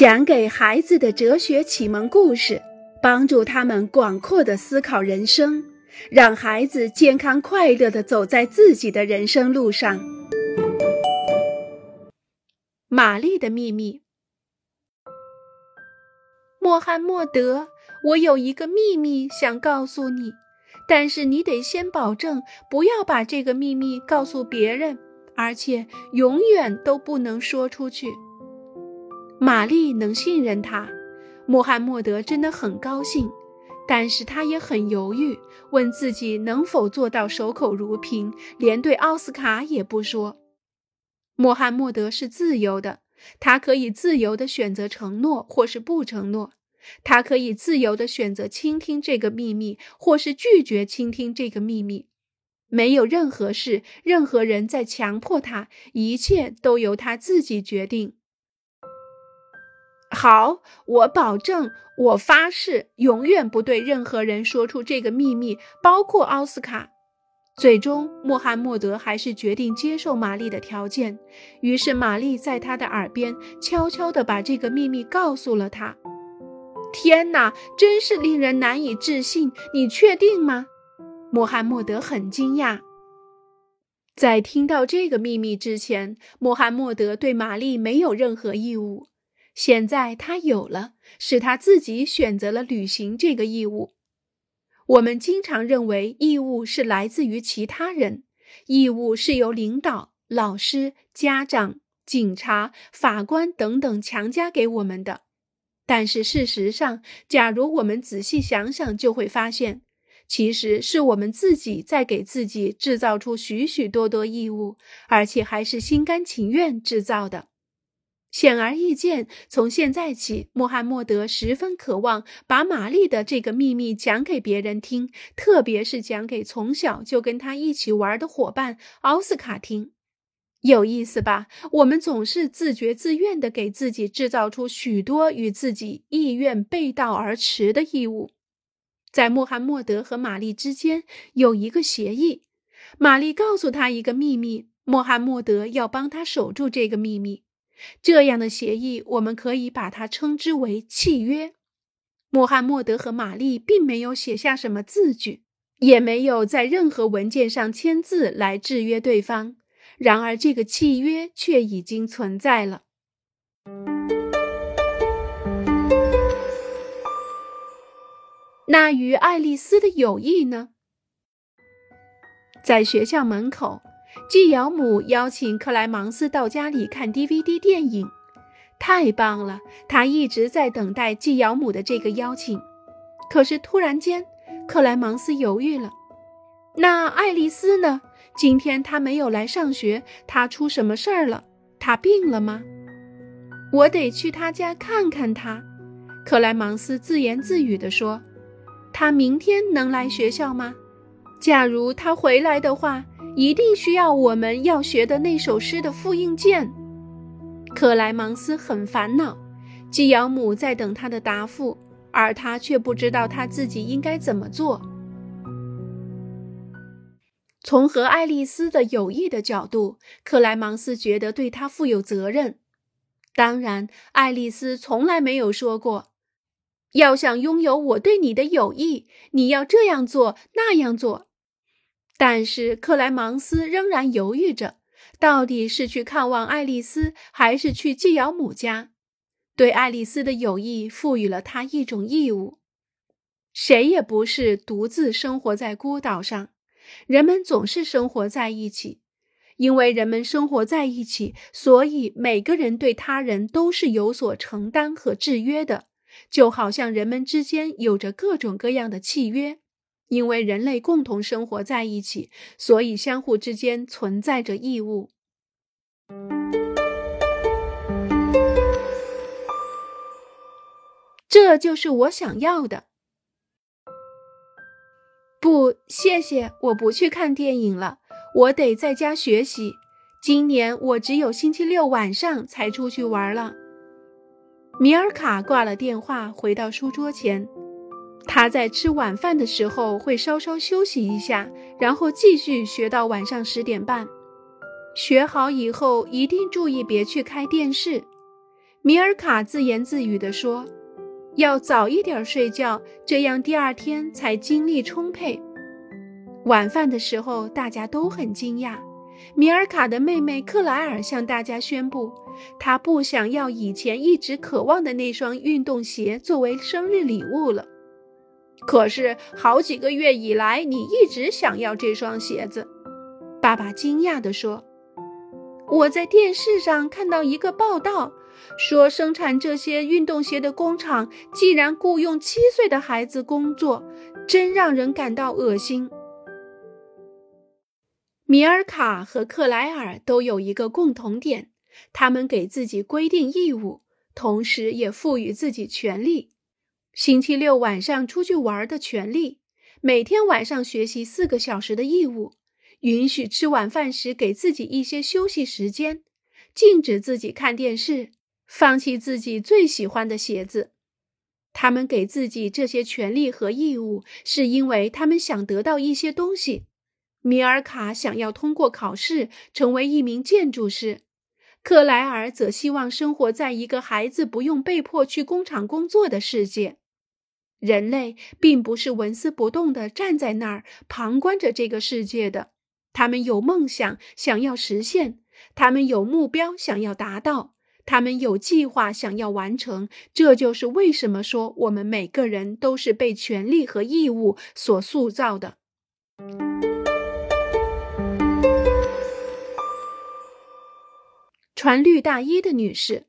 讲给孩子的哲学启蒙故事，帮助他们广阔的思考人生，让孩子健康快乐的走在自己的人生路上。玛丽的秘密，穆罕默德，我有一个秘密想告诉你，但是你得先保证不要把这个秘密告诉别人，而且永远都不能说出去。玛丽能信任他，穆罕默德真的很高兴，但是他也很犹豫，问自己能否做到守口如瓶，连对奥斯卡也不说。穆罕默德是自由的，他可以自由地选择承诺或是不承诺，他可以自由地选择倾听这个秘密，或是拒绝倾听这个秘密。没有任何事、任何人在强迫他，一切都由他自己决定。好，我保证，我发誓，永远不对任何人说出这个秘密，包括奥斯卡。最终，穆罕默德还是决定接受玛丽的条件。于是，玛丽在他的耳边悄悄地把这个秘密告诉了他。天哪，真是令人难以置信！你确定吗？穆罕默德很惊讶。在听到这个秘密之前，穆罕默德对玛丽没有任何义务。现在他有了，是他自己选择了履行这个义务。我们经常认为义务是来自于其他人，义务是由领导、老师、家长、警察、法官等等强加给我们的。但是事实上，假如我们仔细想想，就会发现，其实是我们自己在给自己制造出许许多多义务，而且还是心甘情愿制造的。显而易见，从现在起，穆罕默德十分渴望把玛丽的这个秘密讲给别人听，特别是讲给从小就跟他一起玩的伙伴奥斯卡听。有意思吧？我们总是自觉自愿地给自己制造出许多与自己意愿背道而驰的义务。在穆罕默德和玛丽之间有一个协议：玛丽告诉他一个秘密，穆罕默德要帮他守住这个秘密。这样的协议，我们可以把它称之为契约。穆罕默德和玛丽并没有写下什么字据，也没有在任何文件上签字来制约对方。然而，这个契约却已经存在了。那与爱丽丝的友谊呢？在学校门口。继养母邀请克莱芒斯到家里看 DVD 电影，太棒了！他一直在等待继养母的这个邀请。可是突然间，克莱芒斯犹豫了。那爱丽丝呢？今天她没有来上学，她出什么事儿了？她病了吗？我得去她家看看她。克莱芒斯自言自语地说：“她明天能来学校吗？假如她回来的话。”一定需要我们要学的那首诗的复印件。克莱芒斯很烦恼，基尧姆在等他的答复，而他却不知道他自己应该怎么做。从和爱丽丝的友谊的角度，克莱芒斯觉得对他负有责任。当然，爱丽丝从来没有说过，要想拥有我对你的友谊，你要这样做那样做。但是克莱芒斯仍然犹豫着，到底是去看望爱丽丝，还是去继养母家？对爱丽丝的友谊赋予了他一种义务。谁也不是独自生活在孤岛上，人们总是生活在一起。因为人们生活在一起，所以每个人对他人都是有所承担和制约的，就好像人们之间有着各种各样的契约。因为人类共同生活在一起，所以相互之间存在着义务。这就是我想要的。不，谢谢，我不去看电影了，我得在家学习。今年我只有星期六晚上才出去玩了。米尔卡挂了电话，回到书桌前。他在吃晚饭的时候会稍稍休息一下，然后继续学到晚上十点半。学好以后一定注意别去开电视。米尔卡自言自语地说：“要早一点睡觉，这样第二天才精力充沛。”晚饭的时候，大家都很惊讶。米尔卡的妹妹克莱尔向大家宣布，她不想要以前一直渴望的那双运动鞋作为生日礼物了。可是好几个月以来，你一直想要这双鞋子。爸爸惊讶地说：“我在电视上看到一个报道。”说生产这些运动鞋的工厂竟然雇佣七岁的孩子工作，真让人感到恶心。米尔卡和克莱尔都有一个共同点：他们给自己规定义务，同时也赋予自己权利。星期六晚上出去玩的权利，每天晚上学习四个小时的义务，允许吃晚饭时给自己一些休息时间，禁止自己看电视。放弃自己最喜欢的鞋子，他们给自己这些权利和义务，是因为他们想得到一些东西。米尔卡想要通过考试成为一名建筑师，克莱尔则希望生活在一个孩子不用被迫去工厂工作的世界。人类并不是纹丝不动地站在那儿旁观着这个世界的，他们有梦想想要实现，他们有目标想要达到。他们有计划想要完成，这就是为什么说我们每个人都是被权利和义务所塑造的。穿绿大衣的女士，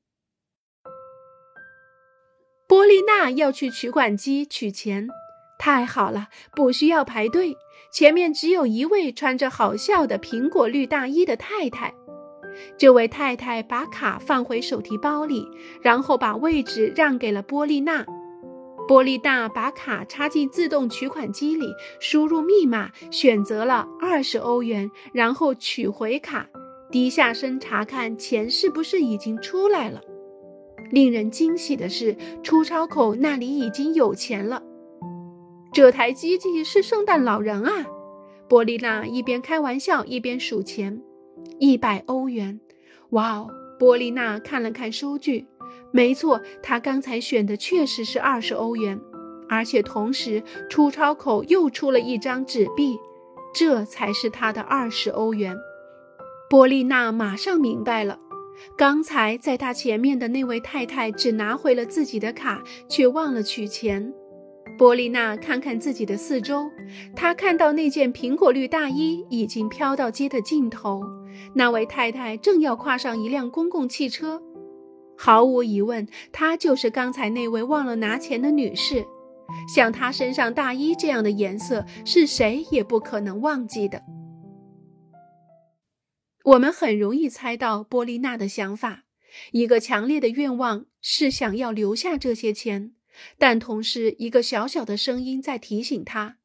波丽娜要去取款机取钱，太好了，不需要排队，前面只有一位穿着好笑的苹果绿大衣的太太。这位太太把卡放回手提包里，然后把位置让给了波丽娜。波丽娜把卡插进自动取款机里，输入密码，选择了二十欧元，然后取回卡，低下身查看钱是不是已经出来了。令人惊喜的是，出钞口那里已经有钱了。这台机器是圣诞老人啊！波丽娜一边开玩笑一边数钱。一百欧元，哇哦！波丽娜看了看收据，没错，她刚才选的确实是二十欧元，而且同时出钞口又出了一张纸币，这才是她的二十欧元。波丽娜马上明白了，刚才在她前面的那位太太只拿回了自己的卡，却忘了取钱。波丽娜看看自己的四周，她看到那件苹果绿大衣已经飘到街的尽头。那位太太正要跨上一辆公共汽车，毫无疑问，她就是刚才那位忘了拿钱的女士。像她身上大衣这样的颜色，是谁也不可能忘记的。我们很容易猜到波丽娜的想法：一个强烈的愿望是想要留下这些钱。但同时，一个小小的声音在提醒他：“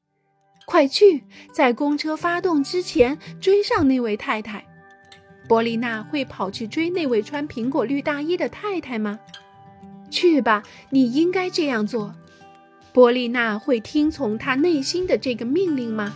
快去，在公车发动之前追上那位太太。”波丽娜会跑去追那位穿苹果绿大衣的太太吗？去吧，你应该这样做。波丽娜会听从她内心的这个命令吗？